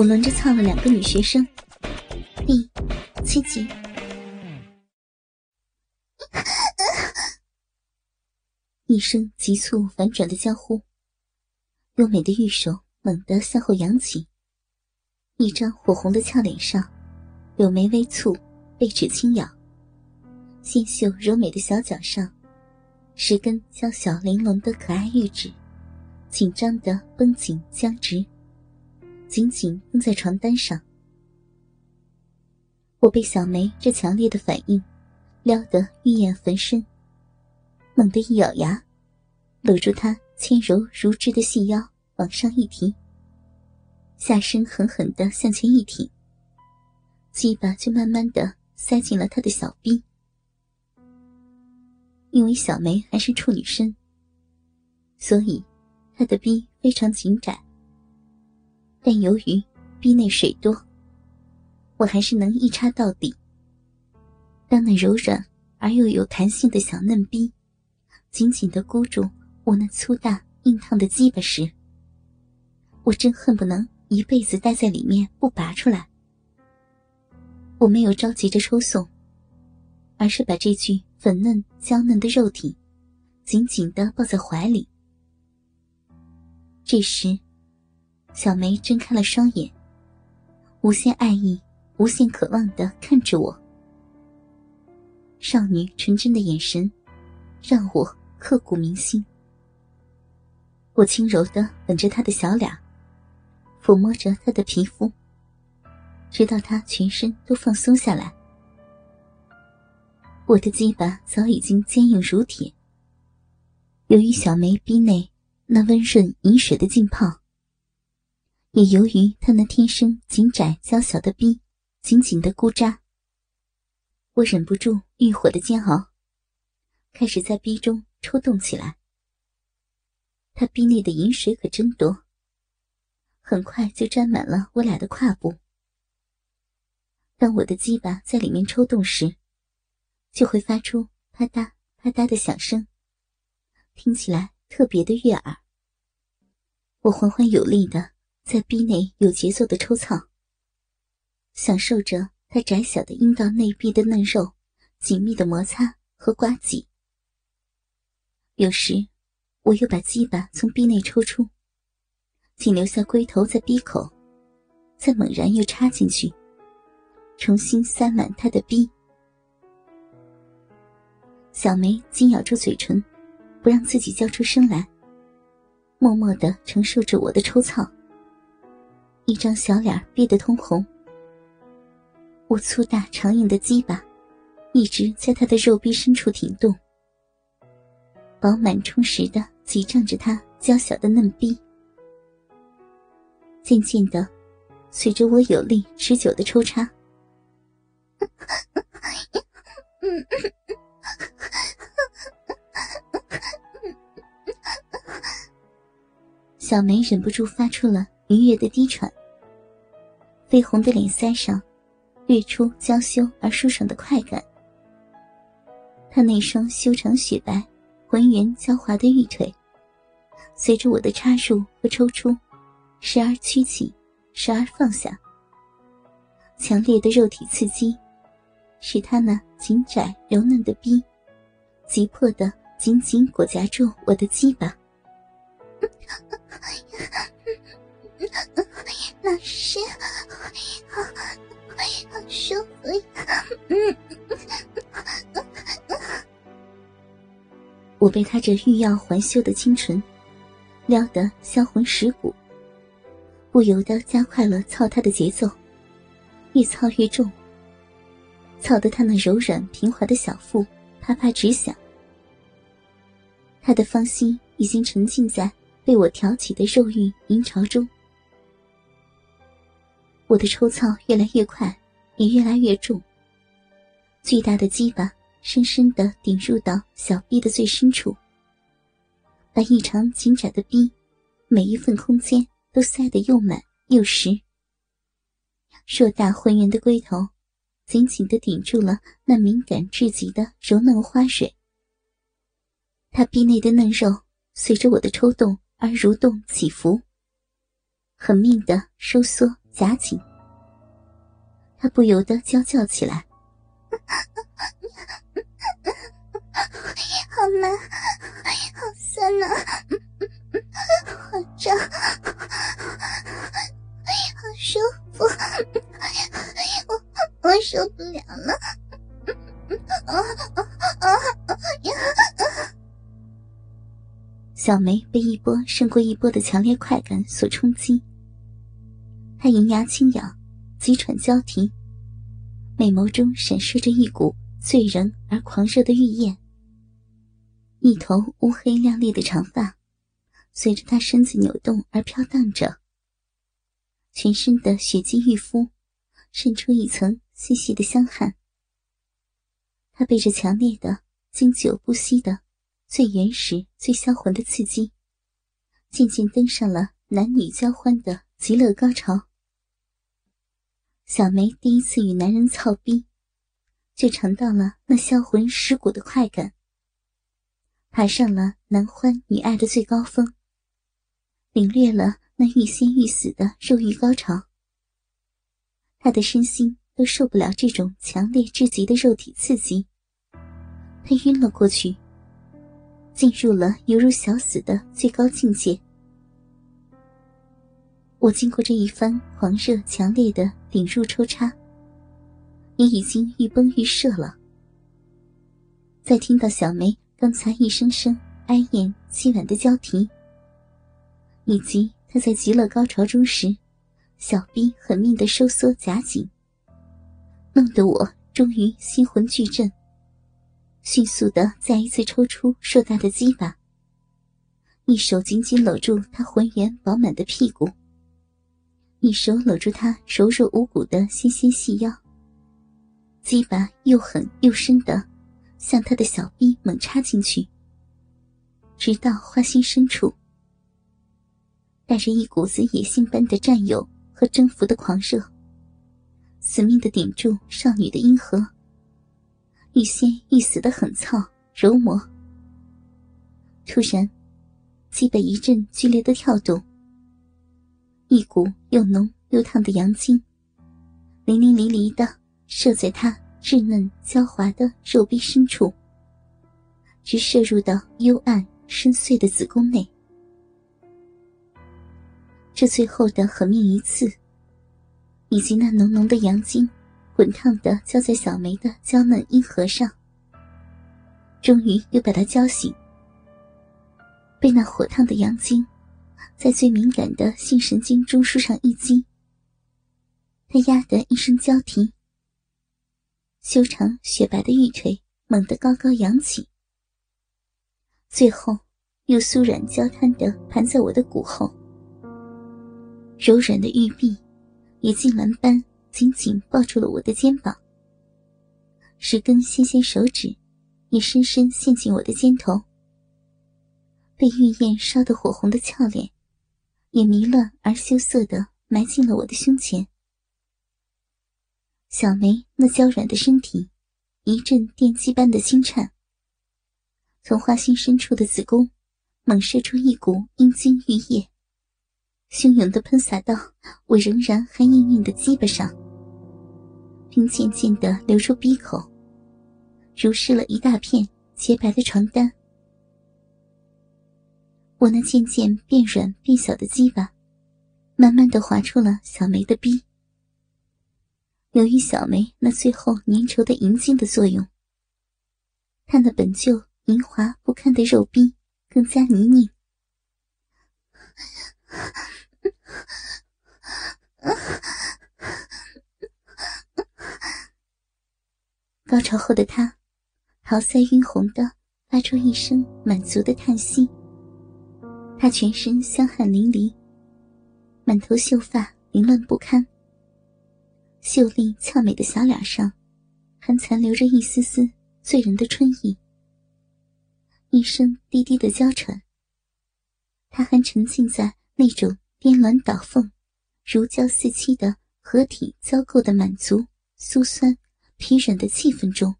我轮着操了两个女学生，第七集。一声急促反转的娇呼，优美的玉手猛地向后扬起，一张火红的俏脸上，柳眉微蹙，背齿轻咬，纤秀柔美的小脚上，十根娇小玲珑的可爱玉指，紧张的绷紧僵直，紧紧绷在床单上。我被小梅这强烈的反应撩得欲焰焚身。猛地一咬牙，搂住她纤柔如织的细腰，往上一提，下身狠狠的向前一挺，鸡巴就慢慢的塞进了他的小臂。因为小梅还是处女身，所以她的臂非常紧窄。但由于逼内水多，我还是能一插到底。当那柔软而又有弹性的小嫩逼。紧紧的箍住我那粗大硬烫的鸡巴时，我真恨不能一辈子待在里面不拔出来。我没有着急着抽送，而是把这具粉嫩娇嫩的肉体紧紧的抱在怀里。这时，小梅睁开了双眼，无限爱意、无限渴望的看着我，少女纯真的眼神让我。刻骨铭心。我轻柔的吻着她的小脸，抚摸着她的皮肤，直到她全身都放松下来。我的鸡巴早已经坚硬如铁。由于小梅逼内那温润饮水的浸泡，也由于他那天生紧窄娇小的逼紧紧的箍扎，我忍不住欲火的煎熬，开始在逼中。抽动起来，他逼内的饮水可真多，很快就沾满了我俩的胯部。当我的鸡巴在里面抽动时，就会发出啪嗒啪嗒的响声，听起来特别的悦耳。我缓缓有力的在壁内有节奏的抽操，享受着他窄小的阴道内壁的嫩肉紧密的摩擦和刮挤。有时，我又把鸡巴从壁内抽出，仅留下龟头在逼口，再猛然又插进去，重新塞满他的逼。小梅紧咬住嘴唇，不让自己叫出声来，默默的承受着我的抽操。一张小脸憋得通红，我粗大长硬的鸡巴一直在她的肉壁深处挺动。饱满充实的挤胀着她娇小的嫩逼，渐渐的，随着我有力持久的抽插，小梅忍不住发出了愉悦的低喘，绯红的脸腮上掠出娇羞而舒爽的快感，她那双修长雪白。浑圆娇滑的玉腿，随着我的插入和抽出，时而曲起，时而放下。强烈的肉体刺激，使他那紧窄柔嫩的逼，急迫的紧紧裹夹住我的鸡巴。老师，好，好舒服呀！嗯。我被他这欲要还休的清纯撩得销魂蚀骨，不由得加快了操他的节奏，越操越重，操得他那柔软平滑的小腹啪啪直响。他的芳心已经沉浸在被我挑起的肉欲淫潮中，我的抽操越来越快，也越来越重，巨大的鸡巴。深深的顶入到小臂的最深处，把异常紧窄的臂每一份空间都塞得又满又实。硕大浑圆的龟头紧紧的顶住了那敏感至极的柔嫩花蕊。他臂内的嫩肉随着我的抽动而蠕动起伏，狠命的收缩夹紧，他不由得娇叫起来：“好难，好酸呐，好胀，好舒服，我我受不了了！”啊啊啊啊！小梅被一波胜过一波的强烈快感所冲击，他银牙轻咬，急喘交替，美眸中闪烁着一股醉人而狂热的欲焰。一头乌黑亮丽的长发，随着他身子扭动而飘荡着，全身的血肌玉肤渗出一层细细的香汗。他被这强烈的、经久不息的。最原始、最销魂的刺激，渐渐登上了男女交欢的极乐高潮。小梅第一次与男人操逼，就尝到了那销魂蚀骨的快感，爬上了男欢女爱的最高峰，领略了那欲仙欲死的肉欲高潮。她的身心都受不了这种强烈至极的肉体刺激，她晕了过去。进入了犹如小死的最高境界。我经过这一番狂热强烈的顶入抽插，也已经欲崩欲射了。在听到小梅刚才一声声哀咽凄婉的交替，以及她在极乐高潮中时，小臂狠命的收缩夹紧，弄得我终于心魂俱震。迅速的再一次抽出硕大的鸡巴，一手紧紧搂住他浑圆饱满的屁股，一手搂住他柔弱无骨的纤纤细腰。鸡巴又狠又深的向他的小臂猛插进去，直到花心深处，带着一股子野性般的占有和征服的狂热，死命的顶住少女的阴核。欲仙欲死的狠操揉磨，突然，脊背一阵剧烈的跳动，一股又浓又烫的阳精，淋淋漓漓的射在他稚嫩娇滑的肉壁深处，直射入到幽暗深邃的子宫内。这最后的狠命一刺，以及那浓浓的阳精。滚烫的浇在小梅的娇嫩阴核上，终于又把她浇醒。被那火烫的阳精在最敏感的性神经中枢上一击，他呀的一声娇啼，修长雪白的玉腿猛地高高扬起，最后又酥软娇瘫的盘在我的骨后，柔软的玉臂也痉挛般。紧紧抱住了我的肩膀，十根纤纤手指也深深陷进我的肩头。被玉燕烧得火红的俏脸，也迷乱而羞涩的埋进了我的胸前。小梅那娇软的身体一阵电击般的轻颤，从花心深处的子宫猛射出一股阴茎玉液，汹涌的喷洒到我仍然还硬硬的鸡巴上。并渐渐的流出鼻口，如湿了一大片洁白的床单。我那渐渐变软变小的鸡巴，慢慢的划出了小梅的逼。由于小梅那最后粘稠的银茎的作用，她那本就莹滑不堪的肉壁更加泥泞。高潮后的她，桃腮晕红的发出一声满足的叹息。他全身香汗淋漓，满头秀发凌乱不堪，秀丽俏美的小脸上还残留着一丝丝醉人的春意。一声低低的娇喘，他还沉浸在那种颠鸾倒凤、如胶似漆的合体交构的满足酥酸。疲软的气氛中，